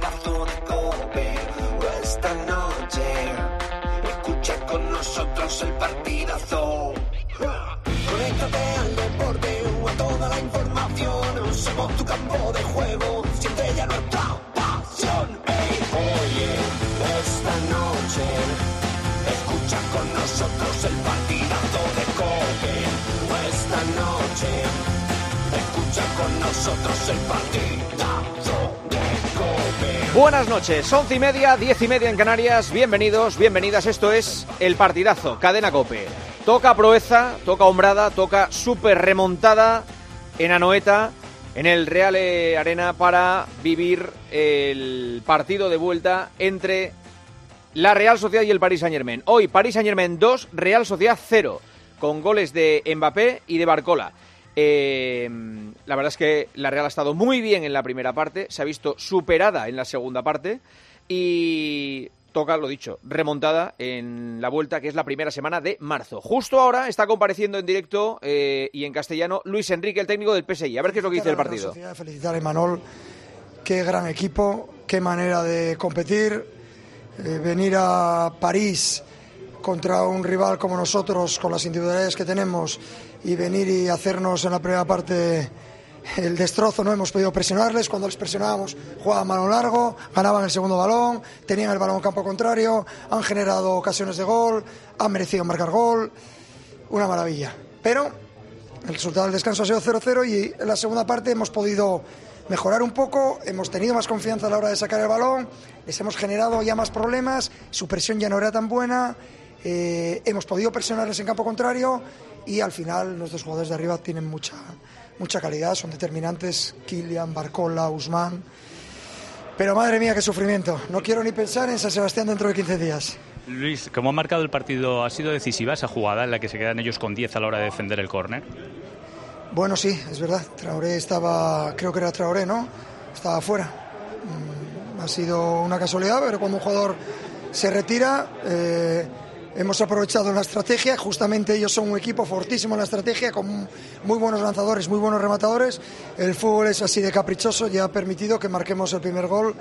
de Cope. Esta noche, escucha con nosotros el partidazo. Conéctate al deporte o a toda la información. Somos tu campo de juego, siente ya nuestra pasión. Ey, oye, esta noche, escucha con nosotros el partidazo de Cope. Esta noche, escucha con nosotros el Cope. Buenas noches, once y media, diez y media en Canarias. Bienvenidos, bienvenidas. Esto es el partidazo, cadena cope. Toca proeza, toca hombrada, toca super remontada en Anoeta, en el Real Arena, para vivir el partido de vuelta entre la Real Sociedad y el Paris Saint Germain. Hoy Paris Saint Germain 2, Real Sociedad 0, con goles de Mbappé y de Barcola. Eh, la verdad es que la Real ha estado muy bien en la primera parte, se ha visto superada en la segunda parte y toca, lo dicho, remontada en la vuelta que es la primera semana de marzo. Justo ahora está compareciendo en directo eh, y en castellano Luis Enrique, el técnico del PSI. A ver qué es lo que dice el partido. Felicitar a Imanol, qué gran equipo, qué manera de competir, eh, venir a París contra un rival como nosotros, con las individualidades que tenemos, y venir y hacernos en la primera parte el destrozo, no hemos podido presionarles, cuando les presionábamos jugaban balón largo, ganaban el segundo balón, tenían el balón en campo contrario, han generado ocasiones de gol, han merecido marcar gol, una maravilla. Pero el resultado del descanso ha sido 0-0 y en la segunda parte hemos podido mejorar un poco, hemos tenido más confianza a la hora de sacar el balón, les hemos generado ya más problemas, su presión ya no era tan buena, eh, hemos podido presionarles en campo contrario y al final los dos jugadores de arriba tienen mucha, mucha calidad, son determinantes, Kilian, Barcola, Usman. Pero madre mía, qué sufrimiento. No quiero ni pensar en San Sebastián dentro de 15 días. Luis, ¿cómo ha marcado el partido? ¿Ha sido decisiva esa jugada en la que se quedan ellos con 10 a la hora de defender el córner? Bueno, sí, es verdad. Traoré estaba, creo que era Traoré, ¿no? Estaba fuera. Mm, ha sido una casualidad, pero cuando un jugador se retira, eh, hemos aprovechado la estrategia. Justamente ellos son un equipo fortísimo en la estrategia, con muy buenos lanzadores, muy buenos rematadores. El fútbol es así de caprichoso y ha permitido que marquemos el primer gol.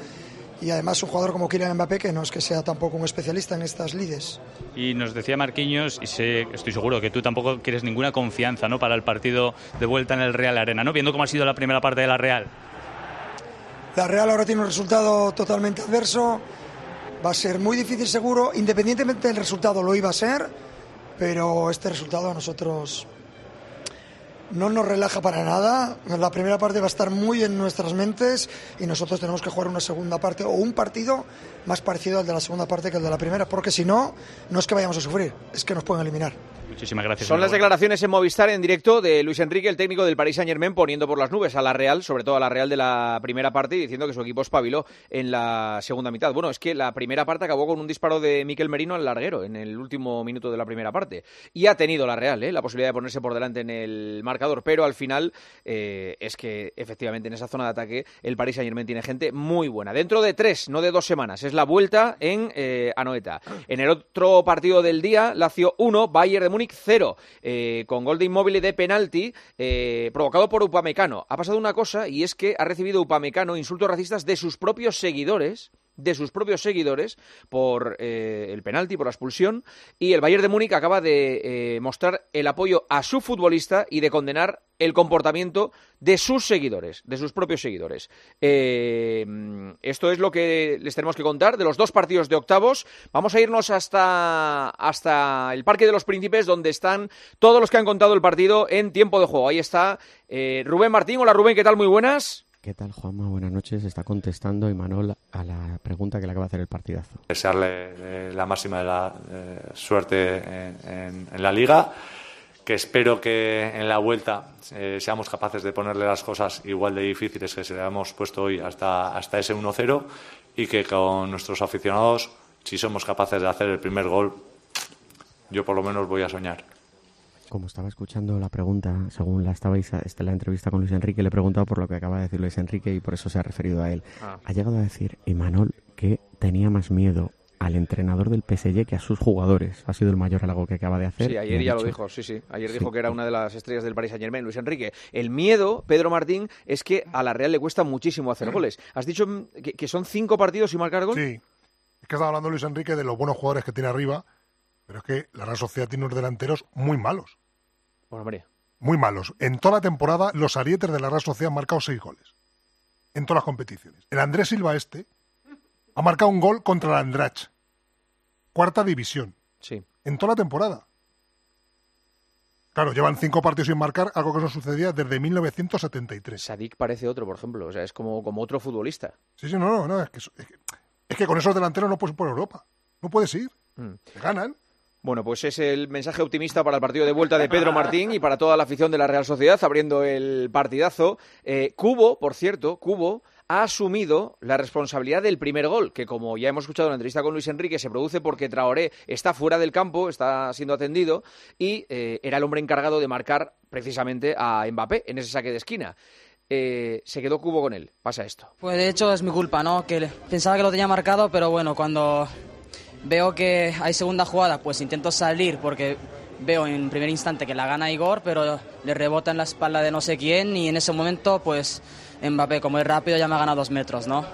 Y además un jugador como Kylian Mbappé, que no es que sea tampoco un especialista en estas lides. Y nos decía Marquinhos, y sé, estoy seguro que tú tampoco quieres ninguna confianza ¿no? para el partido de vuelta en el Real Arena, ¿no? viendo cómo ha sido la primera parte de la Real. La Real ahora tiene un resultado totalmente adverso. Va a ser muy difícil seguro, independientemente del resultado lo iba a ser, pero este resultado a nosotros no nos relaja para nada. La primera parte va a estar muy en nuestras mentes y nosotros tenemos que jugar una segunda parte o un partido más parecido al de la segunda parte que el de la primera, porque si no, no es que vayamos a sufrir, es que nos pueden eliminar. Muchísimas gracias. Son las declaraciones en Movistar en directo de Luis Enrique, el técnico del Paris Saint Germain, poniendo por las nubes a la Real, sobre todo a la Real de la primera parte, y diciendo que su equipo espabiló en la segunda mitad. Bueno, es que la primera parte acabó con un disparo de Miquel Merino al larguero en el último minuto de la primera parte. Y ha tenido la Real ¿eh? la posibilidad de ponerse por delante en el marcador, pero al final eh, es que efectivamente en esa zona de ataque el Paris Saint Germain tiene gente muy buena. Dentro de tres, no de dos semanas, es la vuelta en eh, Anoeta. En el otro partido del día, Lazio 1, Bayern de Múnich 0 eh, con gol de inmóvil de penalti eh, provocado por Upamecano. Ha pasado una cosa y es que ha recibido Upamecano insultos racistas de sus propios seguidores de sus propios seguidores por eh, el penalti, por la expulsión, y el Bayern de Múnich acaba de eh, mostrar el apoyo a su futbolista y de condenar el comportamiento de sus seguidores, de sus propios seguidores. Eh, esto es lo que les tenemos que contar de los dos partidos de octavos. Vamos a irnos hasta, hasta el Parque de los Príncipes, donde están todos los que han contado el partido en tiempo de juego. Ahí está Rubén Martín. Hola Rubén, ¿qué tal? Muy buenas. ¿Qué tal, Juanma? Buenas noches. Está contestando Imanol a la pregunta que le acaba de hacer el partidazo. Desearle eh, la máxima de la eh, suerte en, la liga, que espero que en la vuelta eh, seamos capaces de ponerle las cosas igual de difíciles que se le hemos puesto hoy hasta, hasta ese 1-0 y que con nuestros aficionados, si somos capaces de hacer el primer gol, yo por lo menos voy a soñar. Como estaba escuchando la pregunta, según la estabais este, la entrevista con Luis Enrique, le he preguntado por lo que acaba de decir Luis Enrique y por eso se ha referido a él. Ah. Ha llegado a decir Imanol que tenía más miedo al entrenador del PSG que a sus jugadores. Ha sido el mayor halago que acaba de hacer. Sí, ayer ya lo dijo, sí, sí. Ayer Sí. dijo que era una de las estrellas del Paris Saint Germain, Luis Enrique. El miedo, Pedro Martín, es que a la Real le cuesta muchísimo hacer goles. Has dicho que, que son cinco partidos sin marcar gol. Sí. Es que estaba hablando Luis Enrique de los buenos jugadores que tiene arriba, pero es que la Real Sociedad tiene unos delanteros muy malos. Bueno, hombre, Muy malos. En toda la temporada, los arietes de la Real Sociedad han marcado seis goles. En todas las competiciones. El Andrés Silva este ha marcado un gol contra el Andrach. Cuarta división. sí. En toda la temporada. Claro, llevan cinco partidos sin marcar, algo que no sucedía desde 1973. Sadik parece otro, por ejemplo. O sea, es como, como otro futbolista. Sí, sí, no, no, no. Es que, es que, es que con esos delanteros no puedes ir por Europa. No puedes ir. Mm. Te ganan. Bueno, pues es el mensaje optimista para el partido de vuelta de Pedro Martín y para toda la afición de la Real Sociedad, abriendo el partidazo. Eh, Cubo, por cierto, Cubo ha asumido la responsabilidad del primer gol, que como ya hemos escuchado en la entrevista con Luis Enrique, se produce porque Traoré está fuera del campo, está siendo atendido, y eh, era el hombre encargado de marcar precisamente a Mbappé en ese saque de esquina. Eh, se quedó Cubo con él. Pasa esto. Pues de hecho es mi culpa, ¿no? Que pensaba que lo tenía marcado, pero bueno, cuando veo que hay segunda jugada, pues intento salir porque veo en primer instante que la gana Igor, pero le rebota en la espalda de no sé quién y en ese momento, pues Mbappé, como es rápido, ya me ha ganado dos metros, ¿no?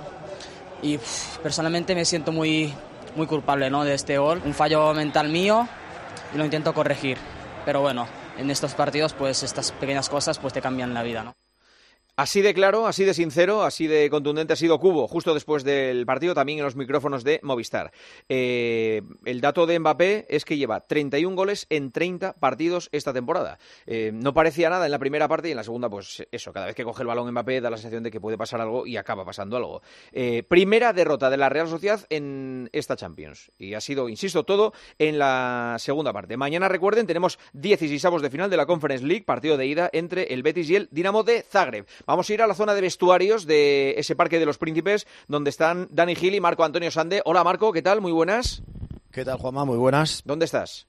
Y personalmente me siento muy, muy culpable, ¿no? De este gol. Un fallo mental mío y lo intento corregir. Pero bueno, en estos partidos, pues estas pequeñas cosas, pues te cambian la vida, ¿no? Así de claro, así de sincero, así de contundente ha sido Cubo, justo después del partido, también en los micrófonos de Movistar. Eh, el dato de Mbappé es que lleva 31 goles en 30 partidos esta temporada. Eh, no parecía nada en la primera parte y en la segunda, pues eso, cada vez que coge el balón Mbappé da la sensación de que puede pasar algo y acaba pasando algo. Eh, primera derrota de la Real Sociedad en esta Champions. Y ha sido, insisto, todo en la segunda parte. Mañana, recuerden, tenemos 16 de final de la Conference League, partido de ida entre el Betis y el Dinamo de Zagreb. Vamos a ir a la zona de vestuarios de ese Parque de los Príncipes, donde están Dani Gil y Marco Antonio Sande. Hola Marco, ¿qué tal? Muy buenas. ¿Qué tal, Juanma? Muy buenas. ¿Dónde estás?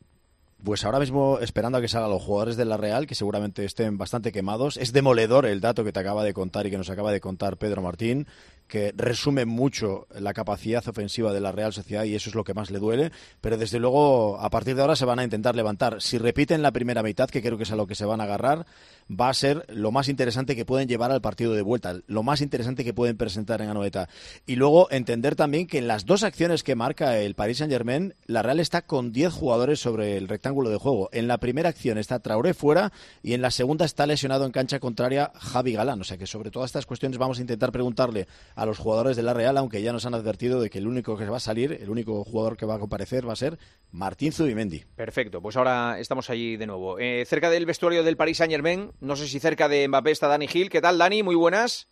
Pues ahora mismo esperando a que salgan los jugadores de la Real, que seguramente estén bastante quemados. Es demoledor el dato que te acaba de contar y que nos acaba de contar Pedro Martín, que resume mucho la capacidad ofensiva de la Real Sociedad y eso es lo que más le duele. Pero desde luego, a partir de ahora se van a intentar levantar. Si repiten la primera mitad, que creo que es a lo que se van a agarrar, va a ser lo más interesante que pueden llevar al partido de vuelta, lo más interesante que pueden presentar en Anoeta. Y luego entender también que en las dos acciones que marca el Paris Saint-Germain, la Real está con 10 jugadores sobre el rectángulo de juego. En la primera acción está Traoré fuera y en la segunda está lesionado en cancha contraria Javi Galán. O sea que sobre todas estas cuestiones vamos a intentar preguntarle a los jugadores de la Real, aunque ya nos han advertido de que el único que va a salir, el único jugador que va a comparecer va a ser Martín Zubimendi. Perfecto, pues ahora estamos allí de nuevo. Eh, cerca del vestuario del Paris Saint Germain, no sé si cerca de Mbappé está Dani Gil. ¿Qué tal, Dani? Muy buenas.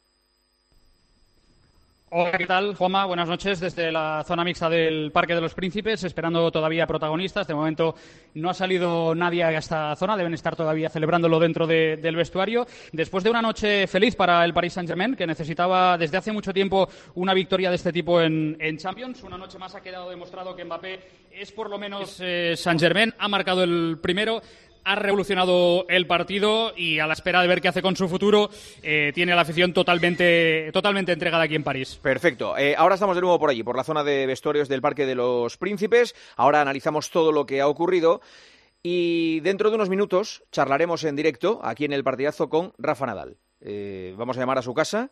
Hola, ¿qué tal, Juanma? Buenas noches desde la zona mixta del Parque de los Príncipes, esperando todavía protagonistas. De momento no ha salido nadie a esta zona, deben estar todavía celebrándolo dentro de- del vestuario. Después de una noche feliz para el Paris Saint-Germain, que necesitaba desde hace mucho tiempo una victoria de este tipo en, en Champions, una noche más ha quedado demostrado que Mbappé es por lo menos eh, Saint-Germain, ha marcado el primero ha revolucionado el partido y a la espera de ver qué hace con su futuro, eh, tiene a la afición totalmente, totalmente entregada aquí en París. Perfecto. Eh, ahora estamos de nuevo por allí, por la zona de vestuarios del Parque de los Príncipes. Ahora analizamos todo lo que ha ocurrido. Y dentro de unos minutos charlaremos en directo aquí en el partidazo con Rafa Nadal. Eh, vamos a llamar a su casa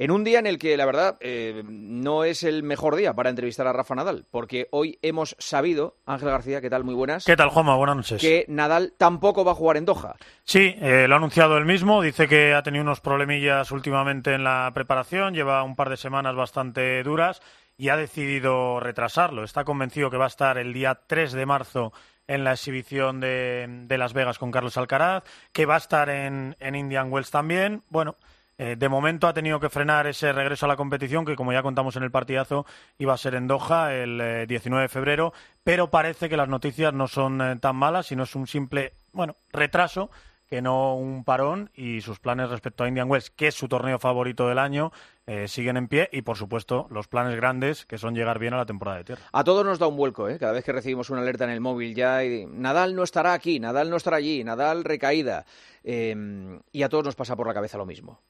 en un día en el que, la verdad, eh, no es el mejor día para entrevistar a Rafa Nadal, porque hoy hemos sabido, Ángel García, ¿qué tal? Muy buenas. ¿Qué tal, Juanma? Buenas noches. Que Nadal tampoco va a jugar en Doha. Sí, eh, lo ha anunciado él mismo. Dice que ha tenido unos problemillas últimamente en la preparación. Lleva un par de semanas bastante duras y ha decidido retrasarlo. Está convencido que va a estar el día 3 de marzo en la exhibición de, de Las Vegas con Carlos Alcaraz, que va a estar en, en Indian Wells también. Bueno, Eh, de momento ha tenido que frenar ese regreso a la competición, que como ya contamos en el partidazo, iba a ser en Doha el eh, 19 de febrero, pero parece que las noticias no son eh, tan malas, sino es un simple, bueno, retraso que no un parón y sus planes respecto a Indian Wells, que es su torneo favorito del año, eh, siguen en pie y por supuesto los planes grandes que son llegar bien a la temporada de tierra. A todos nos da un vuelco, ¿eh? Cada vez que recibimos una alerta en el móvil ya, y Nadal no estará aquí, Nadal no estará allí, Nadal recaída. Eh, y a todos nos pasa por la cabeza lo mismo.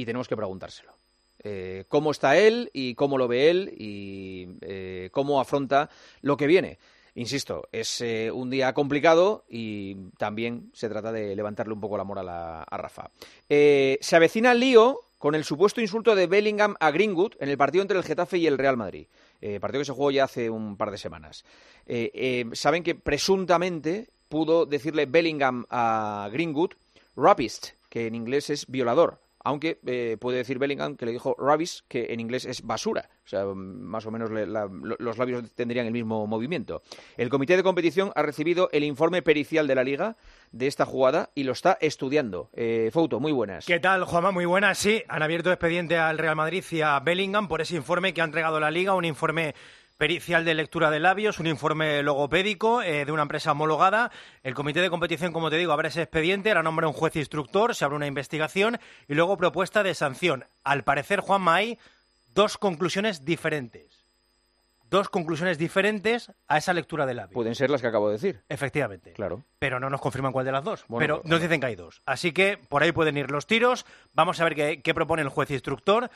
Y tenemos que preguntárselo. Eh, ¿Cómo está él y cómo lo ve él y eh, cómo afronta lo que viene? Insisto, es eh, un día complicado y también se trata de levantarle un poco la moral a, a Rafa. Se avecina el lío con el supuesto insulto de Bellingham a Greenwood en el partido entre el Getafe y el Real Madrid. Partido que se jugó ya hace un par de semanas. Saben que presuntamente pudo decirle Bellingham a Greenwood rapist, que en inglés es violador. Aunque eh, puede decir Bellingham que le dijo rubbish, que en inglés es basura. O sea, mm, más o menos le- la- lo- los labios tendrían el mismo movimiento. El comité de competición ha recibido el informe pericial de la liga de esta jugada y lo está estudiando. Eh, Fouto, muy buenas. ¿Qué tal, Juanma? Muy buenas. Sí, han abierto expediente al Real Madrid y a Bellingham por ese informe que ha entregado la Liga, un informe pericial de lectura de labios, un informe logopédico eh, de una empresa homologada. El comité de competición, como te digo, abre ese expediente, ahora nombra un juez instructor, se abre una investigación y luego propuesta de sanción. Al parecer, Juanma, hay dos conclusiones diferentes. Dos conclusiones diferentes a esa lectura de labios. Pueden ser las que acabo de decir. Efectivamente. Claro. Pero no nos confirman cuál de las dos. Bueno, pero pues, nos dicen que hay dos. Así que por ahí pueden ir los tiros. Vamos a ver qué, qué propone el juez instructor.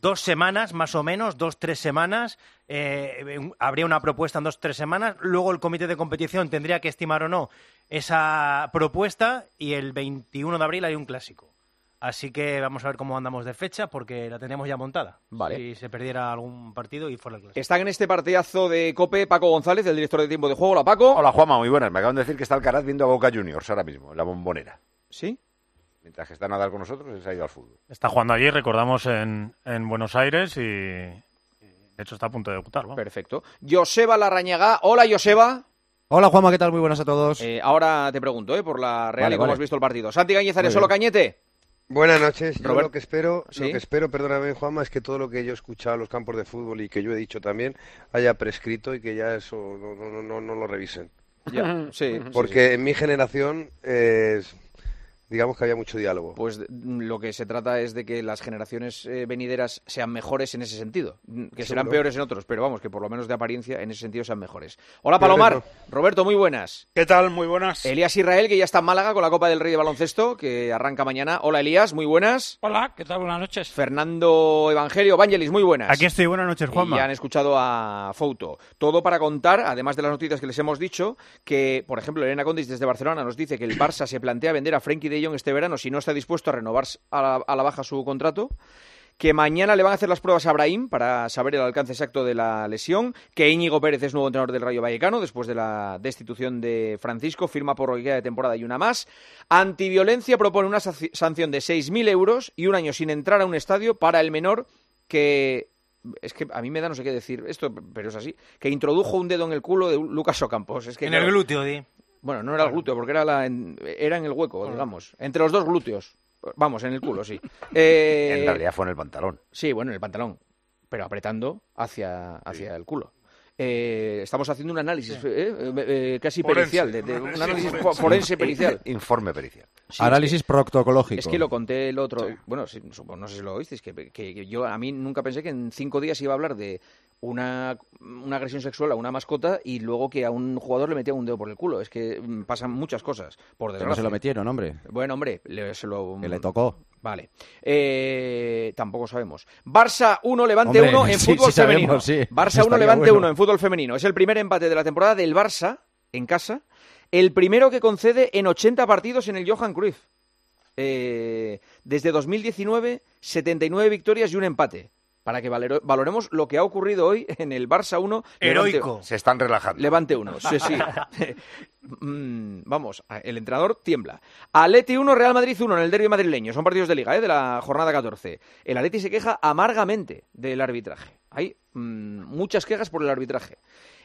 Dos semanas, más o menos, dos, tres semanas. eh, habría una propuesta en dos, tres semanas. Luego el comité de competición tendría que estimar o no esa propuesta. Y el 21 de abril hay un clásico. Así que vamos a ver cómo andamos de fecha, porque la tenemos ya montada. Vale. Si se perdiera algún partido y fuera el clásico. Están en este partidazo de Cope Paco González, el director de tiempo de juego. Hola, Paco. Hola, Juanma, muy buenas. Me acaban de decir que está Alcaraz viendo a Boca Juniors ahora mismo, en la bombonera. ¿Sí? Mientras que está Nadal con nosotros, él se ha ido al fútbol. Está jugando allí, recordamos, en, en Buenos Aires y, y, de hecho está a punto de debutar. vamos. Perfecto. Joseba Larrañaga. Hola, Joseba. Hola Juanma, ¿qué tal? Muy buenas a todos. Eh, ahora te pregunto, ¿eh? Por la Real Vale, y cómo vale. has visto el partido. Santi Gañez, Muy solo. Cañete. Buenas noches. Yo Robert- lo que espero, ¿Sí? lo que espero, perdóname, Juanma, es que todo lo que yo he escuchado en los campos de fútbol y que yo he dicho también haya prescrito y que ya eso no, no, no, no- no lo revisen. Ya, sí, sí, Porque en mi generación eh, digamos que había mucho diálogo. Pues lo que se trata es de que las generaciones eh, venideras sean mejores en ese sentido. Mm, Que serán Seguro. peores en otros, pero vamos, que por lo menos de apariencia en ese sentido sean mejores. Hola, Palomar. Roberto, muy buenas. ¿Qué tal? Muy buenas. Elías Israel, que ya está en Málaga con la Copa del Rey de Baloncesto, que arranca mañana. Hola, Elías, muy buenas. Hola, ¿qué tal? Buenas noches. Fernando Evangelio, Vangelis, muy buenas. Aquí estoy, buenas noches, Y Juanma. ya han escuchado a Fouto. Todo para contar, además de las noticias que les hemos dicho, que, por ejemplo, Elena Condis desde Barcelona nos dice que el Barça se plantea vender a Frenkie de Jong este verano si no está dispuesto a renovar a la, a la baja su contrato. Que mañana le van a hacer las pruebas a Brahim para saber el alcance exacto de la lesión. Que Íñigo Pérez es nuevo entrenador del Rayo Vallecano después de la destitución de Francisco. Firma por lo que queda de temporada y una más. Antiviolencia propone una sanción de 6.000 euros y un año sin entrar a un estadio para el menor que es que a mí me da no sé qué decir esto, pero es así, que introdujo un dedo en el culo de Lucas Ocampos. Es que, en el glúteo, di. Bueno, no era el glúteo, porque era, la en, era en el hueco, digamos. Entre los dos glúteos. Vamos, en el culo, sí. Eh, En realidad fue en el pantalón. Sí, bueno, en el pantalón. Pero apretando hacia, hacia el culo. Eh, estamos haciendo un análisis eh, eh, eh, casi Forense. pericial, de, de- un análisis forense. fo- forense pericial. Informe pericial. Sí, Análisis es que- proctocológico. Es que lo conté el otro. Bueno, sí, supongo- no sé si lo oísteis, que, que- que yo a mí nunca pensé que en cinco días iba a hablar de una, una agresión sexual a una mascota y luego que a un jugador le metía un dedo por el culo. Es que mm, pasan muchas cosas, por Pero desgracia. no se lo metieron, hombre. Bueno, hombre, le- se lo... Que le tocó. Vale. Eh, tampoco sabemos. Barça 1, Levante Hombre, 1 en sí, fútbol sí femenino. sabemos, sí. Barça 1, Estaría Levante bueno. 1 en fútbol femenino. Es el primer empate de la temporada del Barça en casa. El primero que concede en 80 partidos en el Johan Cruyff. Eh, desde 2019, 79 victorias y un empate. Para que valero- valoremos lo que ha ocurrido hoy en el Barça 1. Levante- Heroico. Se están relajando. Levante 1, sí, sí. Mm, Vamos, el entrenador tiembla. Atleti 1, Real Madrid 1 en el derbi madrileño. Son partidos de liga, ¿eh? de la jornada 14. El Atleti se queja amargamente del arbitraje. Hay mm, muchas quejas por el arbitraje.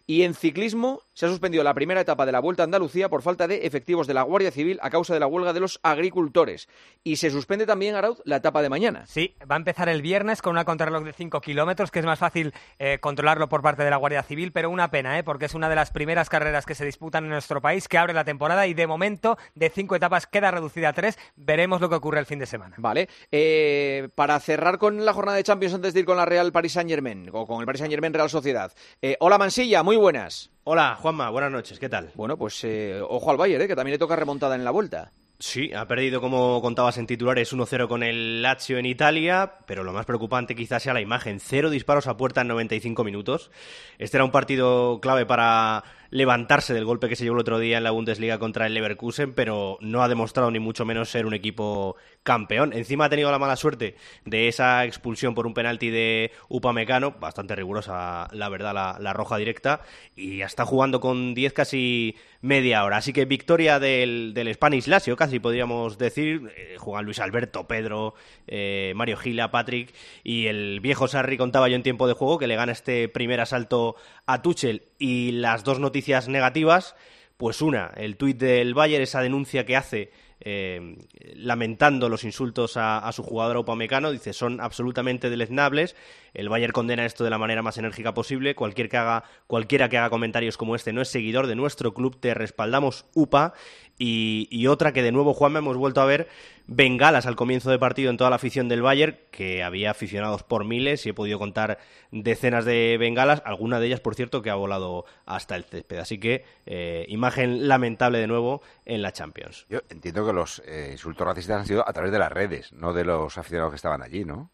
Y en ciclismo se ha suspendido la primera etapa de la Vuelta a Andalucía por falta de efectivos de la Guardia Civil a causa de la huelga de los agricultores. Y se suspende también, Arauz, la etapa de mañana. Sí, va a empezar el viernes con una contrarreloj de 5 kilómetros, que es más fácil eh, controlarlo por parte de la Guardia Civil, pero una pena, ¿eh? porque es una de las primeras carreras que se disputan en nuestro país, que abre la temporada y de momento de cinco etapas queda reducida a tres. Veremos lo que ocurre el fin de semana. Vale. Eh, para cerrar con la jornada de Champions antes de ir con la Real Paris Saint Germain, o con el Paris Saint Germain Real Sociedad. Eh, hola Mansilla, muy buenas. Hola Juanma, buenas noches, ¿qué tal? Bueno, pues eh, ojo al Bayern, eh, que también le toca remontada en la vuelta. Sí, ha perdido, como contabas en titulares, 1-0 con el Lazio en Italia, pero lo más preocupante quizás sea la imagen. Cero disparos a puerta en 95 minutos. Este era un partido clave para levantarse del golpe que se llevó el otro día en la Bundesliga contra el Leverkusen, pero no ha demostrado ni mucho menos ser un equipo campeón. Encima ha tenido la mala suerte de esa expulsión por un penalti de Upamecano, bastante rigurosa, la verdad, la, roja directa, y ya está jugando con 10 casi media hora. Así que victoria del, del Spanish Lazio, casi podríamos decir. Eh, juegan Luis Alberto, Pedro, eh, Mario Gila, Patrick y el viejo Sarri contaba yo en tiempo de juego que le gana este primer asalto a Tuchel y las dos noticias negativas, pues una, el tuit del Bayern, esa denuncia que hace eh, lamentando los insultos a, su jugador Upamecano, dice son absolutamente deleznables. El Bayern condena esto de la manera más enérgica posible. Cualquier que haga, cualquiera que haga comentarios como este no es seguidor de nuestro club. Te respaldamos, UPA. Y, y otra que de nuevo, Juanma, hemos vuelto a ver bengalas al comienzo de partido en toda la afición del Bayern, que había aficionados por miles y he podido contar decenas de bengalas, alguna de ellas, por cierto, que ha volado hasta el césped. Así que eh, imagen lamentable de nuevo en la Champions. Yo entiendo que los eh, insultos racistas han sido a través de las redes, no de los aficionados que estaban allí, ¿no?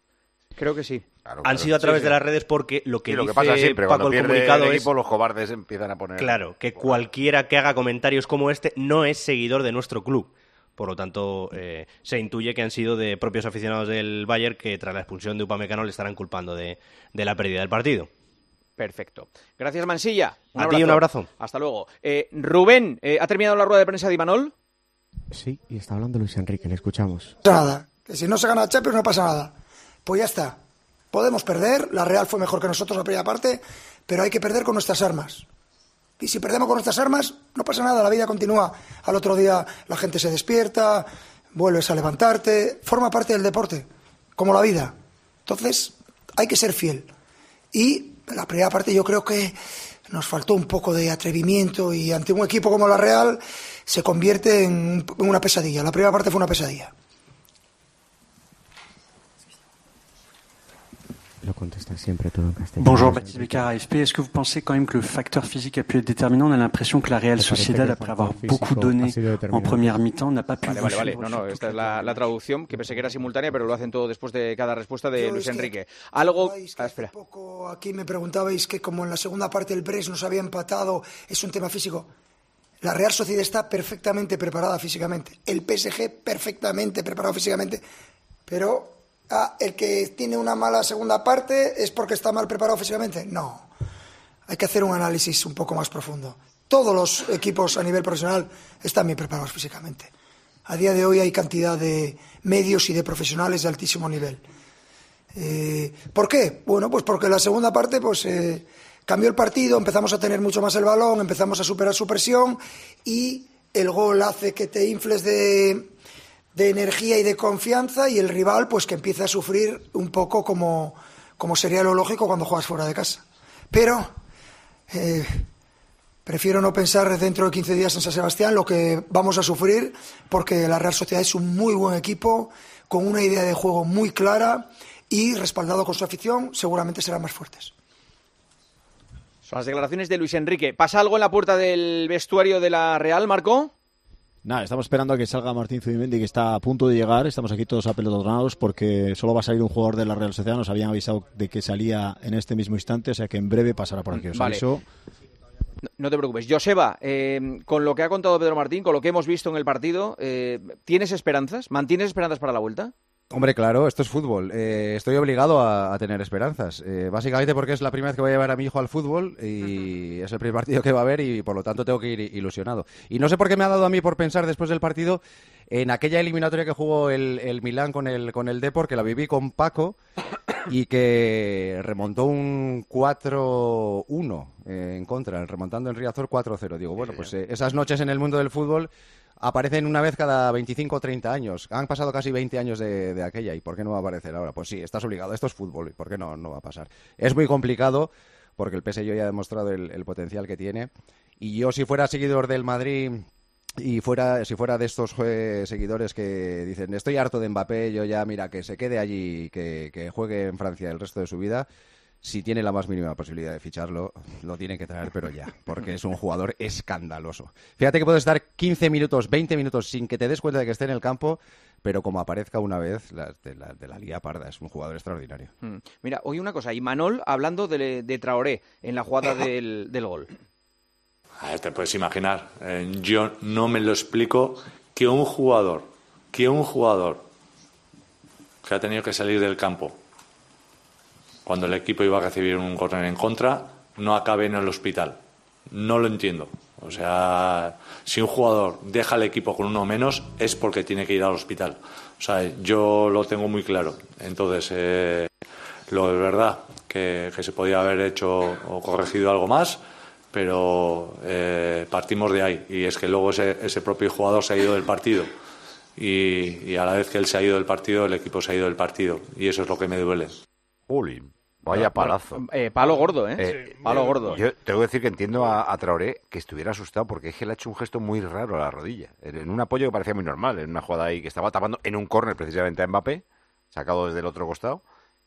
Creo que sí. Claro, Han claro. sido a través Sí, de las redes porque lo que Sí, lo dice que pasa siempre, Paco cuando el comunicado el es los cobardes empiezan a poner... Claro, que cualquiera que haga comentarios como este no es seguidor de nuestro club. Por lo tanto, eh, se intuye que han sido de propios aficionados del Bayern que tras la expulsión de Upamecano le estarán culpando de, de la pérdida del partido. Perfecto. Gracias, Mansilla. A ti un abrazo. Hasta luego. Eh, Rubén, eh, ¿ha terminado la rueda de prensa de Imanol? Sí, y está hablando Luis Enrique, le escuchamos. pasa nada. Que si no se gana la Champions no pasa nada. Pues ya está. Podemos perder, la Real fue mejor que nosotros la primera parte, pero hay que perder con nuestras armas. Y si perdemos con nuestras armas, no pasa nada, la vida continúa. Al otro día la gente se despierta, vuelves a levantarte, forma parte del deporte, como la vida. Entonces, hay que ser fiel. Y la primera parte yo creo que nos faltó un poco de atrevimiento y ante un equipo como la Real se convierte en un- en una pesadilla. La primera parte fue una pesadilla. Lo contesta siempre todo en castellano. Bonjour Baptiste Beccar, AFP. Est-ce que vous pensez quand même que le facteur physique a pu être déterminant On a l'impression que la Real Sociedad, après avoir beaucoup donné en première mi-temps, n'a pas pu Vale, vale, vale. No, no, esta es la, la traducción, que pensé que era simultánea, pero lo hacen todo después de cada respuesta de Yo Luis Enrique. Algo... Ah, espera. poco aquí me preguntabais que como en la segunda parte el Bres nos había empatado, es un tema físico. La Real Sociedad está perfectamente preparada físicamente. El PSG perfectamente preparado físicamente. Pero ah, el que tiene una mala segunda parte es porque está mal preparado físicamente. No. Hay que hacer un análisis un poco más profundo. Todos los equipos a nivel profesional están bien preparados físicamente. A día de hoy hay cantidad de medios y de profesionales de altísimo nivel. Eh, ¿Por qué? Bueno, pues porque la segunda parte pues, eh, cambió el partido, empezamos a tener mucho más el balón, empezamos a superar su presión y el gol hace que te infles de, de energía y de confianza y el rival pues que empieza a sufrir un poco como, como sería lo lógico cuando juegas fuera de casa. Pero eh, prefiero no pensar dentro de 15 días en San Sebastián lo que vamos a sufrir porque la Real Sociedad es un muy buen equipo con una idea de juego muy clara y respaldado con su afición seguramente serán más fuertes. Son las declaraciones de Luis Enrique. ¿Pasa algo en la puerta del vestuario de la Real, Marco? Nada, estamos esperando a que salga Martín Zubimendi, que está a punto de llegar. Estamos aquí todos apelotonados porque solo va a salir un jugador de la Real Sociedad. Nos habían avisado de que salía en este mismo instante, o sea que en breve pasará por aquí. Os Vale. aviso. No, no te preocupes. Joseba, eh, con lo que ha contado Pedro Martín, con lo que hemos visto en el partido, eh, ¿tienes esperanzas? ¿Mantienes esperanzas para la vuelta? Hombre, claro, esto es fútbol. Eh, estoy obligado a, a tener esperanzas. Eh, básicamente porque es la primera vez que voy a llevar a mi hijo al fútbol y es el primer partido que va a ver y por lo tanto tengo que ir ilusionado. Y no sé por qué me ha dado a mí por pensar después del partido en aquella eliminatoria que jugó el, el Milán con el, con el Depor, que la viví con Paco y que remontó un 4-1 eh, en contra, remontando en Riazor 4-0. Digo, bueno, pues eh, esas noches en el mundo del fútbol aparecen una vez cada 25 o 30 años. Han pasado casi 20 años de, de aquella y ¿por qué no va a aparecer ahora? Pues sí, estás obligado, esto es fútbol, ¿y por qué no, no va a pasar? Es muy complicado porque el PSG ya ha demostrado el, potencial que tiene y yo si fuera seguidor del Madrid y fuera si fuera de estos eh, seguidores que dicen estoy harto de Mbappé, yo ya mira que se quede allí, que, que juegue en Francia el resto de su vida. Si tiene la más mínima posibilidad de ficharlo, lo tiene que traer, pero ya, porque es un jugador escandaloso. Fíjate que puede estar 15 minutos, 20 minutos sin que te des cuenta de que esté en el campo, pero como aparezca una vez, la, de, la, de la Liga Parda, es un jugador extraordinario. Mm. Mira, hoy una cosa, y Manol hablando de, de Traoré en la jugada del, del gol. A ver, te puedes imaginar, eh, yo no me lo explico que un jugador, que un jugador que ha tenido que salir del campo cuando el equipo iba a recibir un córner en contra, no acabe en el hospital. No lo entiendo. O sea, si un jugador deja el equipo con uno menos es porque tiene que ir al hospital. O sea, yo lo tengo muy claro. Entonces, eh, lo de verdad que, se podía haber hecho o corregido algo más, pero eh, partimos de ahí. Y es que luego ese, ese propio jugador se ha ido del partido. Y, a la vez que él se ha ido del partido, el equipo se ha ido del partido. Y eso es lo que me duele. Vaya palazo. Eh, palo gordo, ¿eh? eh palo gordo. Yo tengo que decir que entiendo a, a, Traoré que estuviera asustado porque es que le ha hecho un gesto muy raro a la rodilla. En un apoyo que parecía muy normal, en una jugada ahí que estaba tapando en un córner precisamente a Mbappé, sacado desde el otro costado,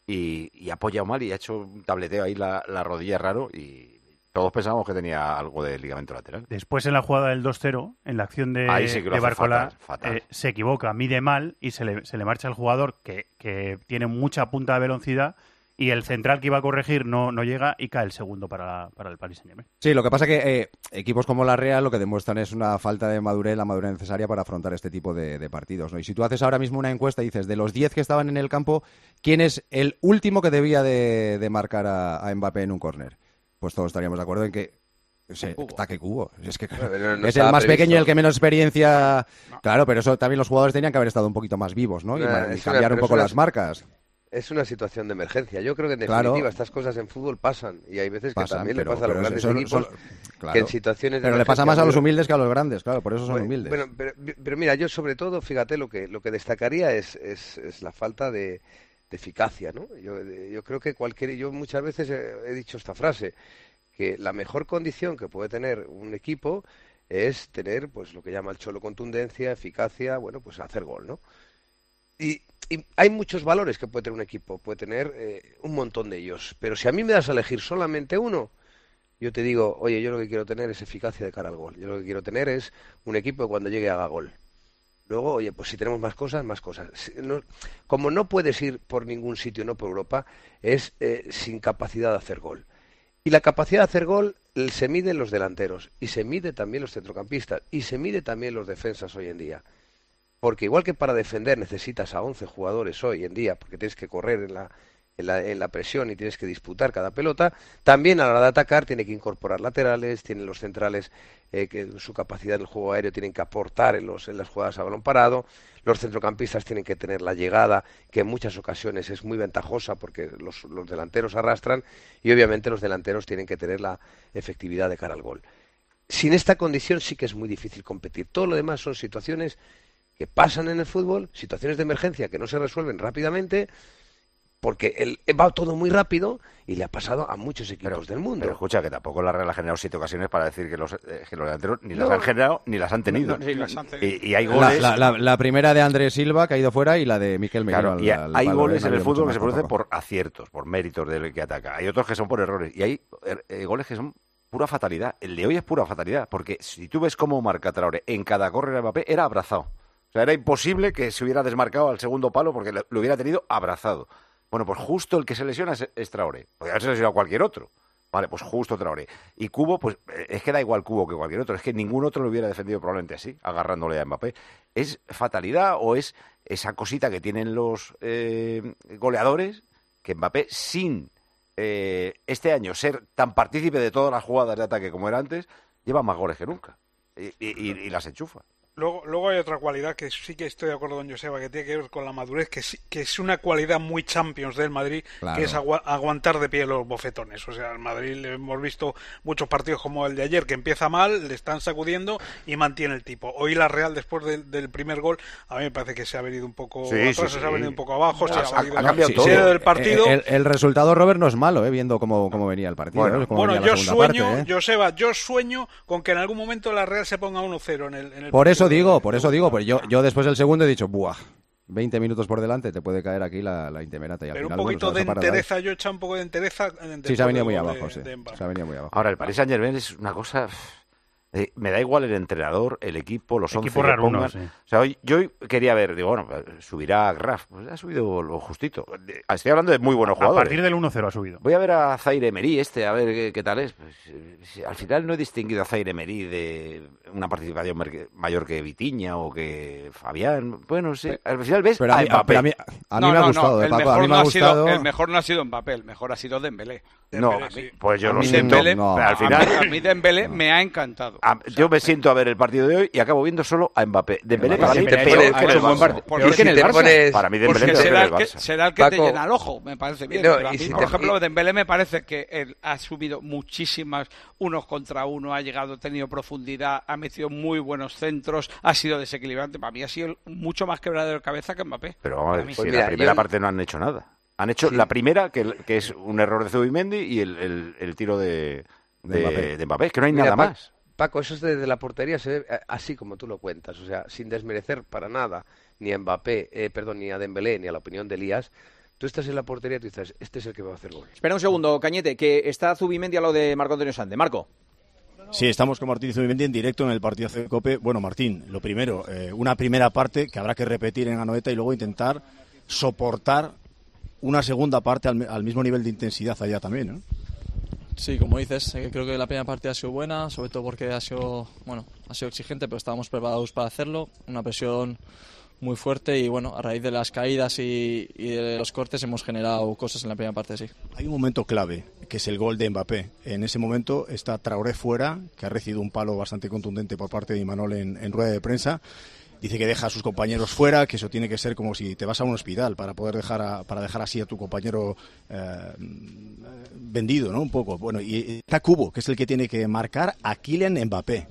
y, y ha apoyado mal y ha hecho un tableteo ahí la, la rodilla raro y todos pensábamos que tenía algo de ligamento lateral. Después en la jugada del 2-0, en la acción de, sí de Barcola, fatal, fatal. Eh, se equivoca, mide mal y se le, se le marcha el jugador que, que, tiene mucha punta de velocidad y el central que iba a corregir no, no llega y cae el segundo para, para el Paris Saint-Germain. Sí, lo que pasa que eh, equipos como la Real lo que demuestran es una falta de madurez, la madurez necesaria para afrontar este tipo de, de partidos. ¿no? Y si tú haces ahora mismo una encuesta y dices, de los 10 que estaban en el campo, ¿quién es el último que debía de, de marcar a, a Mbappé en un córner? pues todos estaríamos de acuerdo en que ese ataque cubo. Es que no, no es el más previsto. pequeño y el que menos experiencia. No. Claro, pero eso también los jugadores tenían que haber estado un poquito más vivos, ¿no? Y, y cambiar un poco las marcas. Es una situación de emergencia. Yo creo que en definitiva claro. estas cosas en fútbol pasan y hay veces que también pero, le pasa a los grandes son, equipos son, claro. que en situaciones de Pero le pasa más a los humildes que a los grandes, claro, por eso son bueno, humildes. Bueno, pero, pero, mira, yo sobre todo, fíjate, lo que, lo que destacaría es, es, es la falta de, de eficacia, ¿no? Yo, yo, creo que cualquier... Yo muchas veces he, he dicho esta frase que la mejor condición que puede tener un equipo es tener pues lo que llama el cholo contundencia, eficacia, bueno, pues hacer gol, ¿no? Y, hay muchos valores que puede tener un equipo, puede tener eh, un montón de ellos, pero si a mí me das a elegir solamente uno, yo te digo, oye, yo lo que quiero tener es eficacia de cara al gol, yo lo que quiero tener es un equipo que cuando llegue haga gol. Luego, oye, pues si tenemos más cosas, más cosas. No, como no puedes ir por ningún sitio, no por Europa, es eh, sin capacidad de hacer gol. Y la capacidad de hacer gol se mide en los delanteros y se mide también los centrocampistas y se mide también los defensas hoy en día. Porque igual que para defender necesitas a 11 jugadores hoy en día, porque tienes que correr en la, en la, en la presión y tienes que disputar cada pelota, también a la hora de atacar tiene que incorporar laterales, tienen los centrales eh, que su capacidad del juego aéreo tienen que aportar en, los, en las jugadas a balón parado, los centrocampistas tienen que tener la llegada, que en muchas ocasiones es muy ventajosa porque los, los delanteros arrastran y obviamente los delanteros tienen que tener la efectividad de cara al gol. Sin esta condición sí que es muy difícil competir. Todo lo demás son situaciones que pasan en el fútbol, situaciones de emergencia que no se resuelven rápidamente, porque el, va todo muy rápido y le ha pasado a muchos equipos pero, del mundo. Pero escucha, que tampoco la Real ha generado siete ocasiones para decir que los, eh, que los delanteros ni no. las han generado ni las han tenido. No, sí, las han y, y, hay goles. La, la, la, primera de Andrés Silva que ha ido fuera y la de Miquel Merino. Claro, y al, hay goles en el fútbol que se producen por aciertos, por méritos del que ataca. Hay otros que son por errores. Y hay eh, goles que son pura fatalidad. El de hoy es pura fatalidad. Porque si tú ves cómo marca Traore en cada correr de Mbappé, era abrazado. O sea, era imposible que se hubiera desmarcado al segundo palo porque lo hubiera tenido abrazado. Bueno, pues justo el que se lesiona es, es Traoré. Podría haberse lesionado cualquier otro. Vale, pues justo Traoré. Y Cubo, pues es que da igual Cubo que cualquier otro. Es que ningún otro lo hubiera defendido probablemente así, agarrándole a Mbappé. ¿Es fatalidad o es esa cosita que tienen los eh, goleadores que Mbappé, sin eh, este año ser tan partícipe de todas las jugadas de ataque como era antes, lleva más goles que nunca? Y, y, y las enchufa. Luego, luego hay otra cualidad que sí que estoy de acuerdo con Joseba, que tiene que ver con la madurez, que, sí- que es una cualidad muy Champions del Madrid, Claro. que es agua- aguantar de pie los bofetones. O sea, al Madrid le hemos visto muchos partidos como el de ayer, que empieza mal, le están sacudiendo y mantiene el tipo. Hoy la Real, después del, del primer gol, a mí me parece que se ha venido un poco Sí, atrás, sí, se ha venido un poco abajo, se ha, Ha- salido, ha cambiado todo. del partido. El, el resultado, Robert, no es malo, ¿eh? viendo cómo, cómo venía el partido. Bueno, ¿eh? cómo bueno, venía yo sueño, parte, ¿eh? Joseba, yo sueño con que en algún momento la Real se ponga 1-0 en el, en el Por eso partido digo, por eso digo, pues yo, yo después del segundo he dicho, buah, 20 minutos por delante, te puede caer aquí la, la intemerata. Y al Pero un final, bueno, poquito se de entereza, yo he echado un poco de entereza. en- Sí, se ha venido muy abajo, de- sí. de. Se ha venido muy abajo. Ahora, el Paris Saint Germain es una cosa. Eh, me da igual el entrenador, el equipo, los Equipo 11 que raruno, pongan. sí. O sea, hoy, yo hoy quería ver, digo, bueno, subirá a Graf. Pues ha subido lo justito. Estoy hablando de muy buenos A jugadores. partir del 1-0 ha subido. Voy a ver a Zaire Emery este, a ver qué, qué tal es. Pues, si al final no he distinguido a Zaire Emery de una participación mayor que Vitiña o que Fabián. Bueno, sí. Al final ves Pero a a mí- Mbappé. pero a mí- a mí No, me ha no, gustado, no, eh, el Paco, a mejor mí me no ha ha sido- el mejor no ha sido Mbappé, el mejor ha sido Dembélé. No, sí. pues yo A lo mí siento. Dembélé- al a mí- final, a mí Dembélé me ha encantado. A- yo me siento a ver el partido de hoy y acabo viendo solo a Mbappé. Dembélé para mí Para mí Dembélé será el que, será el que te llena el ojo, me parece bien. No, pero a y mí, si por te- ejemplo, Dembélé me parece que él ha subido muchísimas unos contra uno, ha llegado, ha tenido profundidad, ha metido muy buenos centros, ha sido desequilibrante. Para mí ha sido mucho más quebradero de cabeza que Mbappé. Pero vamos a ver, si Pues en mira, la primera yo- parte no han hecho nada. Han hecho la primera, que, que es un error de Zubimendi, y el, el- el tiro de, De de, Mbappé. de Mbappé. Es que no hay Mira, nada Pa- más. Paco, eso es desde la portería, se ve eh, así como tú lo cuentas, o sea, sin desmerecer para nada ni a Mbappé, eh, perdón, ni a Dembélé, ni a la opinión de Elías. Tú estás en la portería y tú dices, este es el que va a hacer gol. Espera un segundo, Cañete, que está Zubimendi a lo de Marco Antonio Sande. Marco. Sí, estamos con Martín Zubimendi en directo en el partido de Cope. Bueno, Martín, lo primero, eh, una primera parte que habrá que repetir en Anoeta y luego intentar soportar una segunda parte al, al mismo nivel de intensidad allá también, ¿no? Sí, como dices, eh, creo que la primera parte ha sido buena, sobre todo porque ha sido, bueno, ha sido exigente, pero estábamos preparados para hacerlo. Una presión muy fuerte y bueno, a raíz de las caídas y, y de los cortes hemos generado cosas en la primera parte, sí. Hay un momento clave, que es el gol de Mbappé. En ese momento está Traoré fuera, que ha recibido un palo bastante contundente por parte de Imanol en, en rueda de prensa. Dice que deja a sus compañeros fuera, que eso tiene que ser como si te vas a un hospital para poder dejar a- para dejar así a tu compañero eh, vendido, ¿no? Un poco. Bueno, y está Cubo, que es el que tiene que marcar a Kylian Mbappé.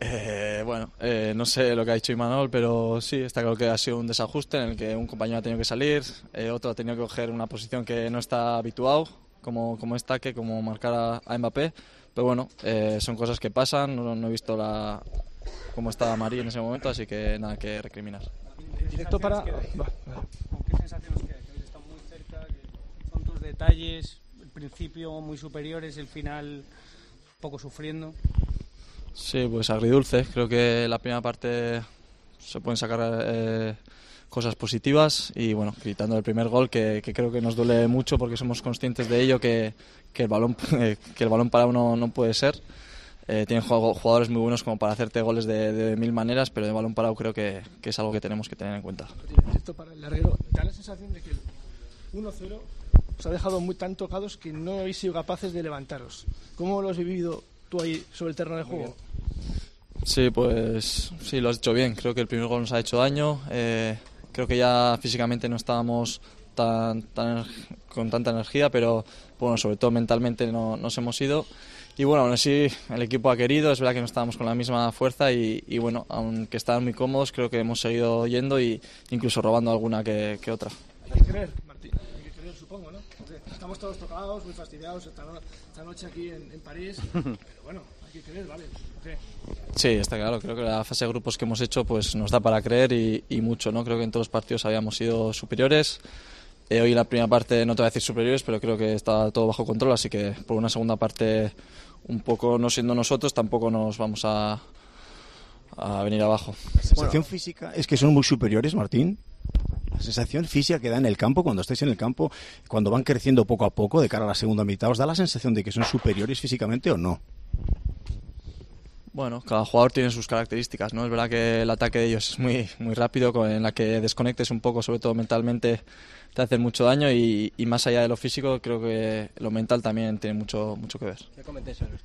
Eh, bueno, eh, no sé lo que ha dicho Imanol, pero sí, está claro que ha sido un desajuste en el que un compañero ha tenido que salir, eh, otro ha tenido que coger una posición que no está habituado, como, como es Taque, como marcar a, a Mbappé. Pero bueno, eh, son cosas que pasan, no, no he visto la, cómo estaba Marí en ese momento, así que nada que recriminar. Directo para. ¿Con qué sensaciones queda? Que están muy cerca, que son tus detalles, el principio muy superiores, el final un poco sufriendo. Sí, pues agridulce. Creo que la primera parte se pueden sacar eh, cosas positivas y bueno, gritando el primer gol que, que creo que nos duele mucho porque somos conscientes de ello que, que el balón eh, que el balón para uno no puede ser. Eh, tienen jugadores muy buenos como para hacerte goles de, de mil maneras, pero de balón parado creo que, que es algo que tenemos que tener en cuenta. Directo para el larguero. Da la sensación de que el 1-0 os ha dejado muy tan tocados que no habéis sido capaces de levantaros. ¿Cómo lo has vivido tú ahí sobre el terreno de juego? Sí, pues sí, lo has hecho bien. Creo que el primer gol nos ha hecho daño. Eh, creo que ya físicamente no estábamos tan, tan- con tanta energía, pero bueno, sobre todo mentalmente no, nos hemos ido. Y bueno, aún así el equipo ha querido, es verdad que no estábamos con la misma fuerza y, y bueno, aunque estaban muy cómodos, creo que hemos seguido yendo y incluso robando alguna que, que otra. Hay que creer, Martín. Hay que creer, supongo, ¿no? Porque estamos todos tocados, muy fastidiados esta, no- esta noche aquí en, en París. Pero bueno, hay que creer, ¿vale? Sí. Sí, está claro. Creo que la fase de grupos que hemos hecho pues nos da para creer y, y mucho. ¿no? Creo que en todos los partidos habíamos sido superiores. Eh, hoy en la primera parte no te voy a decir superiores, pero creo que está todo bajo control. Así que por una segunda parte, un poco no siendo nosotros, tampoco nos vamos a, a venir abajo. La sensación física es que son muy superiores, Martín. La sensación física que da en el campo, cuando estáis en el campo, cuando van creciendo poco a poco de cara a la segunda mitad, ¿os da la sensación de que son superiores físicamente o no? Bueno, cada jugador tiene sus características, ¿no? Es verdad que el ataque de ellos es muy, muy rápido, con- en la que desconectes un poco, sobre todo mentalmente, te hace mucho daño y, y más allá de lo físico, creo que lo mental también tiene mucho, mucho que ver.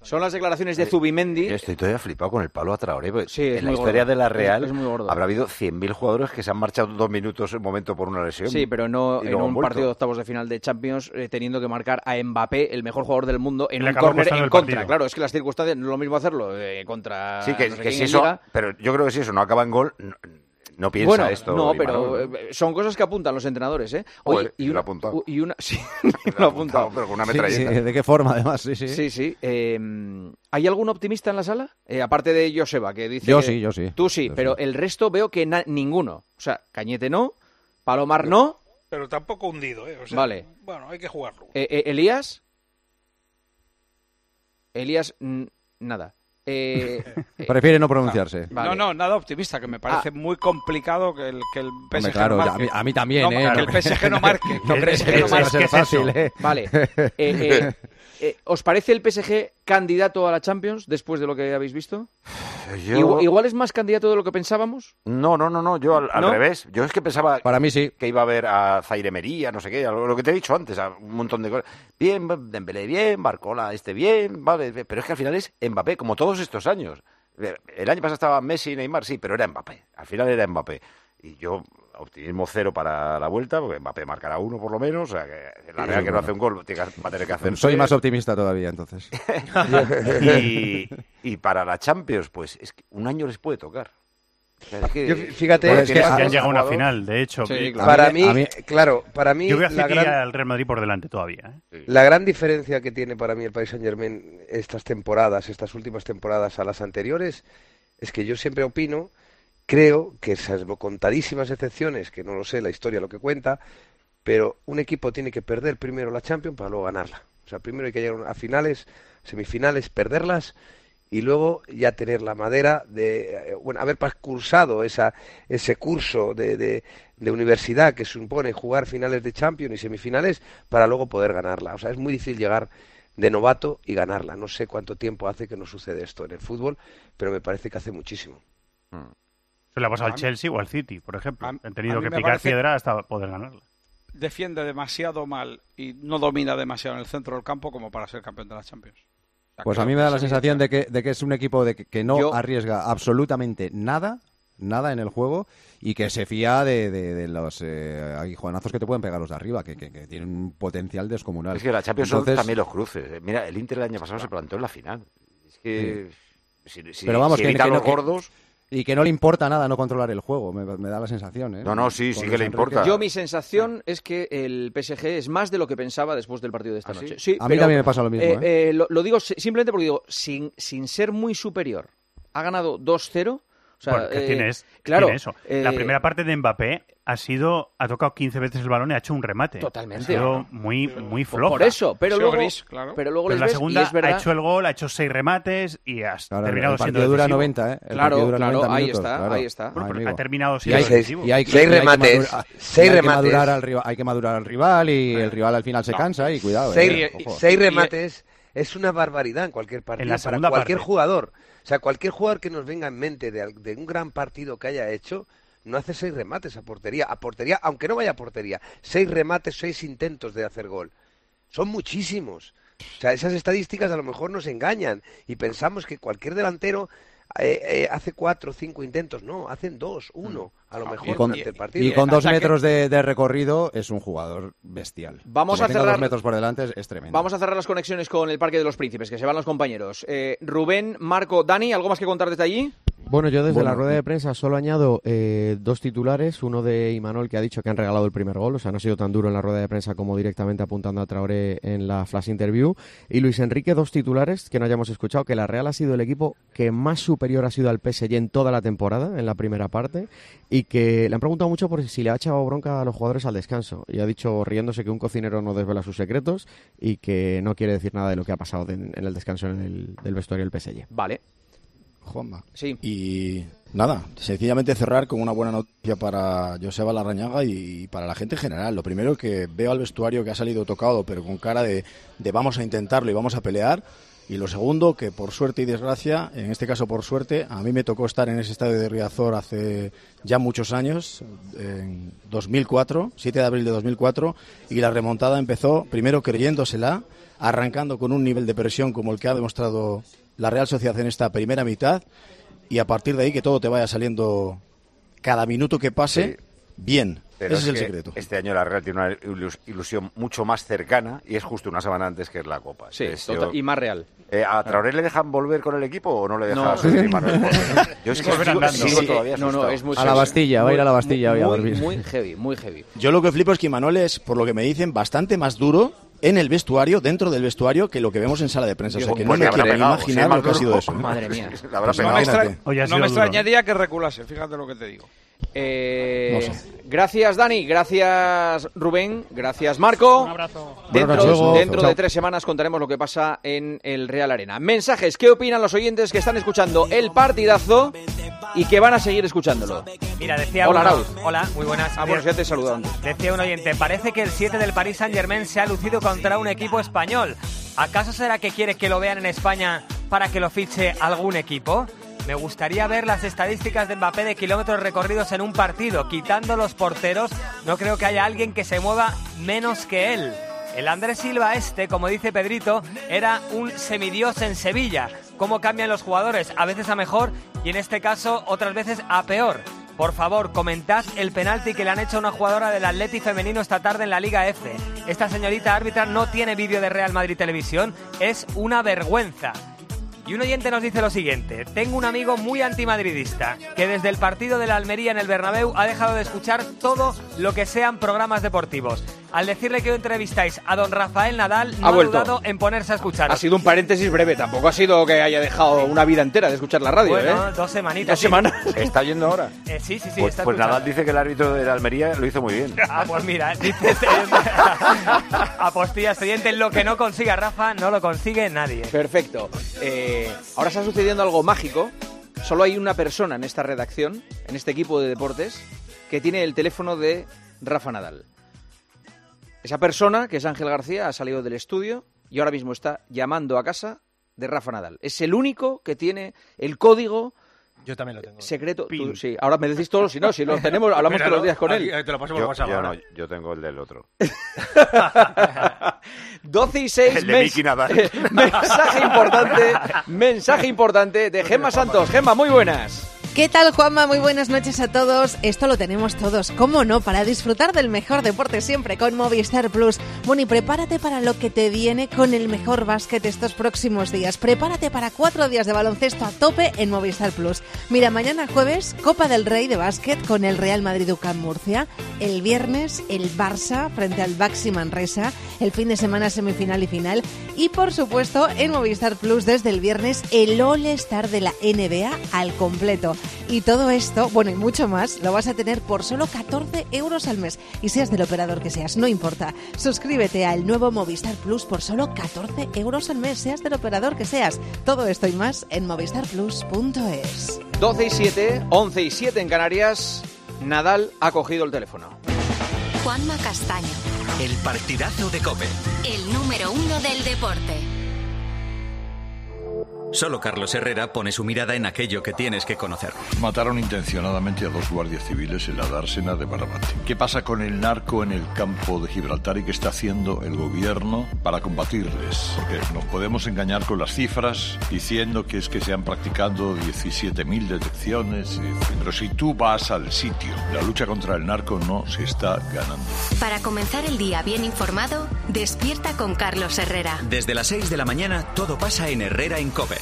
Son las declaraciones de Zubimendi. Yo estoy todavía flipado con el palo a Traoré. porque Sí, en la historia gordo. de la Real es muy gordo. habrá habido 100.000 jugadores que se han marchado dos minutos en momento por una lesión. Sí, pero no en un partido de octavos de final de Champions eh, teniendo que marcar a Mbappé, el mejor jugador del mundo, en Le un córner en contra. partido. Claro, es que las circunstancias no es lo mismo hacerlo eh, contra Sí, que, no sé que quién si eso, Liga. pero yo creo que si eso no acaba en gol, no, no piensa bueno, esto. no, pero eh, son cosas que apuntan los entrenadores, ¿eh? Oye, y lo una, apuntado. y una, sí, lo apuntado. pero con una metralleta. sí, ¿De qué forma, además? Sí, sí. Sí, sí. Eh, ¿Hay algún optimista en la sala? Eh, aparte de Joseba, que dice... Yo que- sí, yo sí. Tú sí, Yo pero el resto veo que na- ninguno. O sea, Cañete no, Palomar no, Pero tampoco hundido, ¿eh? O sea, Vale. Bueno, hay que jugarlo. eh, eh, Elías... Elías, nada. Eh, eh, Prefiere no pronunciarse. Vale. No, no, nada optimista, que me parece muy complicado que el, que el PSG Hombre, claro, no marque. a, mí, a mí también, No, ¿eh? Que el PSG no marque. No crees que no eso va a marque. ser fácil, ¿eh? Vale. Eh, eh, eh, ¿Os parece el PSG candidato a la Champions después de lo que habéis visto? Yo- Igual, igual es más candidato de lo que pensábamos. No, no, no, no, yo al, al ¿No? revés. Yo es que pensaba Para mí sí. que iba a haber a Zaire Mería, no sé qué, lo, lo que te he dicho antes, a un montón de cosas. Bien, Dembélé bien, Barcola este bien, vale, pero es que al final es Mbappé, como todos estos años. El año pasado estaba Messi y Neymar, sí, pero era Mbappé. Al final era Mbappé. Y yo, optimismo cero para la vuelta, porque Mbappé marcará uno por lo menos, o sea, que la Sí, Real que no bueno. hace un gol tiene que- va a tener que hacer Soy más optimista todavía, entonces. y, y para la Champions, pues es que un año les puede tocar. O sea, es que- Yo, fíjate, Joder, es que tienes han llegado a una final, de hecho. Sí, claro. para mí, claro, para mí Yo veo a la gran, al Real Madrid por delante todavía. ¿eh? la gran diferencia que tiene para mí el Paris Saint Germain estas temporadas, estas últimas temporadas a las anteriores, es que yo siempre opino, creo que salvo contadísimas excepciones, que no lo sé, la historia lo que cuenta, pero un equipo tiene que perder primero la Champions para luego ganarla. O sea, primero hay que llegar a finales, semifinales, perderlas y luego ya tener la madera de, eh, bueno, haber cursado esa, ese curso de, de, universidad que supone jugar finales de Champions y semifinales para luego poder ganarla. O sea, es muy difícil llegar de novato y ganarla. No sé cuánto tiempo hace que no sucede esto en el fútbol, pero me parece que hace muchísimo. Se le ha pasado al Chelsea o al City, por ejemplo. a- Han tenido que picar piedra hasta poder ganarla. Defiende demasiado mal y no domina demasiado en el centro del campo como para ser campeón de la Champions. O sea, Pues a mí me da la sensación de que, de que es un equipo de que, que no Yo- arriesga absolutamente nada, nada en el juego y que se fía de, de- de los eh, aguijonazos que te pueden pegar los de arriba, que, que- que tienen un potencial descomunal. Es que la Champions Entonces, son también los cruces. Eh, Mira, el Inter el año pasado se plantó en la final. Es que... Si, si- pero vamos, si que, evitan que no- los que- gordos... y que no le importa nada no controlar el juego, me, me da la sensación. ¿eh? No, no, sí, sí que le importa. Yo mi sensación es que el PSG es más de lo que pensaba después del partido de esta ¿Ah, noche. Sí, A mí pero, también me pasa lo mismo, eh, ¿eh? eh, lo, lo digo si- simplemente porque digo, sin, sin ser muy superior, ha ganado 2-0. O sea, Bueno, ¿qué eh, tienes? ¿Qué claro, tiene eso? La eh, primera parte de Mbappé ha sido, ha tocado 15 veces el balón y ha hecho un remate. Totalmente. Ha sido Claro. muy, muy Por- floja. por eso, pero luego, gris, claro. pero luego Pero les la ves segunda y es verdad. ha hecho el gol, ha hecho seis remates y ha Claro, terminado el siendo dura decisivo. 90, ¿eh? El Claro, dura claro, 90 ahí minutos, está, claro. ahí está. Bueno, pero ha terminado Y siendo hay, decisivo. Y hay que- seis y hay que remates, madurar- seis y hay que remates, madurar al rival, hay que madurar al rival y el rival al final se cansa y cuidado. seis, eh, seis remates es una barbaridad en cualquier partido En la para segunda cualquier parte. jugador. O sea, cualquier jugador que nos venga en mente de, al- de un gran partido que haya hecho, no hace seis remates a portería. A portería, aunque no vaya a portería. Seis remates, seis intentos de hacer gol. Son muchísimos. O sea, esas estadísticas a lo mejor nos engañan y pensamos que cualquier delantero eh, eh, hace cuatro o cinco intentos. No, hacen dos, uno, a lo mejor Mm. Y con, durante el partido. y con dos ataque- metros de, de recorrido es un jugador bestial. Vamos Como a cerrar- dos metros por delante es, es tremendo. Vamos a cerrar las conexiones con el Parque de los Príncipes, que se van los compañeros. Eh, Rubén, Marco, Dani, ¿algo más que contar desde allí? Bueno, yo desde Bueno. la rueda de prensa solo añado eh, dos titulares. Uno de Imanol que ha dicho que han regalado el primer gol, o sea, no ha sido tan duro en la rueda de prensa como directamente apuntando a Traoré en la flash interview. Y Luis Enrique, dos titulares que no hayamos escuchado, que la Real ha sido el equipo que más superior ha sido al PSG en toda la temporada, en la primera parte, y que le han preguntado mucho por si le ha echado bronca a los jugadores al descanso. Y ha dicho, riéndose, que un cocinero no desvela sus secretos y que no quiere decir nada de lo que ha pasado de- en el descanso en el, del vestuario del PSG. Vale. Juanma. Sí. Y nada, sencillamente cerrar con una buena noticia para Joseba Larrañaga y para la gente en general. Lo primero que veo al vestuario que ha salido tocado, pero con cara de, de vamos a intentarlo y vamos a pelear. Y lo segundo, que por suerte y desgracia, en este caso por suerte, a mí me tocó estar en ese estadio de Riazor hace ya muchos años, en 2004, 7 de abril de 2004, y la remontada empezó primero creyéndosela, arrancando con un nivel de presión como el que ha demostrado la Real Sociedad en esta primera mitad, y a partir de ahí que todo te vaya saliendo cada minuto que pase bien. Pero Ese es, el que secreto. Este año la Real tiene una ilus- ilusión mucho más cercana y es justo una semana antes que es la Copa. Sí, Entonces, total- y más real. Eh, ¿A Traoré le dejan volver con el equipo o no le dejan No. a su Manuel? Yo es que Sí, todavía no, no, es muy A la Bastilla, va a ir a la Bastilla hoy a muy, dormir. muy heavy, muy heavy. Yo lo que flipo es que Imanol es, por lo que me dicen, bastante más duro en el vestuario, dentro del vestuario, que lo que vemos en sala de prensa. O sea, que no me quiero pegado, imaginar si lo que ha sido eso. ¿eh? Madre mía. Pues. No me, extrañaría que reculase, fíjate lo que te digo. Eh, No sé. Gracias, Dani. Gracias, Rubén. Gracias, Marco. Un abrazo. Dentro, dentro de tres semanas contaremos lo que pasa en el Real Arena. Mensajes, ¿qué opinan los oyentes que están escuchando el partidazo y que van a seguir escuchándolo? Mira, decía Hola, uno-. Hola, muy buenas. Ah, bueno, ya te antes. Decía un oyente, parece que el 7 del Paris Saint Germain se ha lucido contra un equipo español. ¿Acaso será que quiere que lo vean en España para que lo fiche algún equipo? Me gustaría ver las estadísticas de Mbappé de kilómetros recorridos en un partido. Quitando los porteros, no creo que haya alguien que se mueva menos que él. El Andrés Silva este, como dice Pedrito, era un semidios en Sevilla. ¿Cómo cambian los jugadores? A veces a mejor y en este caso otras veces a peor. Por favor, comentad el penalti que le han hecho a una jugadora del Atleti femenino esta tarde en la Liga F. Esta señorita árbitra no tiene vídeo de Real Madrid Televisión, es una vergüenza. Y un oyente nos dice lo siguiente, tengo un amigo muy antimadridista, que desde el partido de la Almería en el Bernabéu ha dejado de escuchar todo lo que sean programas deportivos. Al decirle que entrevistáis a don Rafael Nadal, no Ha ha, vuelto. dudado en ponerse a escuchar. Ha sido un paréntesis breve, tampoco ha sido que haya dejado una vida entera de escuchar la radio, Bueno, ¿eh? dos semanitas. Dos sí. semanas. ¿Está yendo ahora? Eh, sí, sí, sí, Pues, está pues. Nadal dice que el árbitro de la Almería lo hizo muy bien. Ah, pues mira, dice este Apostillas oyente, lo que no consiga Rafa, no lo consigue nadie. Perfecto. Eh, ahora está sucediendo algo mágico. Solo hay una persona en esta redacción, en este equipo de deportes, que tiene el teléfono de Rafa Nadal. Esa persona, que es Ángel García, ha salido del estudio y ahora mismo está llamando a casa de Rafa Nadal. Es el único que tiene el código Yo también lo tengo. secreto. Tú- sí, ahora me decís todos, si no, si lo tenemos, hablamos Míralo, todos los días con él. aquí, Te lo paso por Yo, WhatsApp yo ahora. no, yo tengo el del otro. 12 y 6. El de Miki Nadal. mensaje importante, mensaje importante de Gemma Santos. Gemma, muy buenas. ¿Qué tal, Juanma? Muy buenas noches a todos. Esto lo tenemos todos, ¿cómo no? Para disfrutar del mejor deporte siempre con Movistar Plus. Bueno, y prepárate para lo que te viene con el mejor básquet estos próximos días. Prepárate para cuatro días de baloncesto a tope en Movistar Plus. Mira, mañana jueves, Copa del Rey de básquet con el Real Madrid UCAM Murcia. El viernes, el Barça frente al Baxi Manresa. El fin de semana, semifinal y final. Y por supuesto, en Movistar Plus desde el viernes, el All-Star de la NBA al completo. Y todo esto, bueno, y mucho más, lo vas a tener por solo 14 euros al mes. Y seas del operador que seas, no importa. Suscríbete al nuevo Movistar Plus por solo 14 euros al mes, seas del operador que seas. Todo esto y más en movistarplus.es. 12 y 7, 11 y 7 en Canarias. Nadal ha cogido el teléfono. Juanma Castaño, El partidazo de Cope. el número uno del deporte. Solo Carlos Herrera pone su mirada en aquello que tienes que conocer. Mataron intencionadamente a dos guardias civiles en la dársena de Barbate. ¿Qué pasa con el narco en el campo de Gibraltar y qué está haciendo el gobierno para combatirles? Porque nos podemos engañar con las cifras diciendo que es que se han practicado 17.000 detecciones, pero si tú vas al sitio, la lucha contra el narco no se está ganando. Para comenzar el día bien informado, despierta con Carlos Herrera. Desde las 6 de la mañana todo pasa en Herrera en Cope.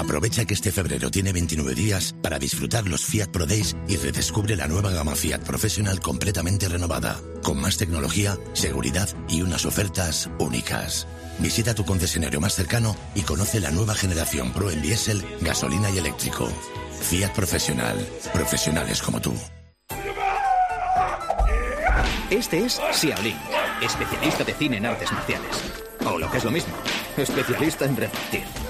Aprovecha que este febrero tiene 29 días para disfrutar los Fiat Pro Days y redescubre la nueva gama Fiat Professional completamente renovada, con más tecnología, seguridad y unas ofertas únicas. Visita tu concesionario más cercano y conoce la nueva generación Pro en diésel, gasolina y eléctrico. Fiat Professional. Profesionales como tú. Este es Xiaolin, especialista de cine en artes marciales. O lo que es lo mismo, especialista en repartir.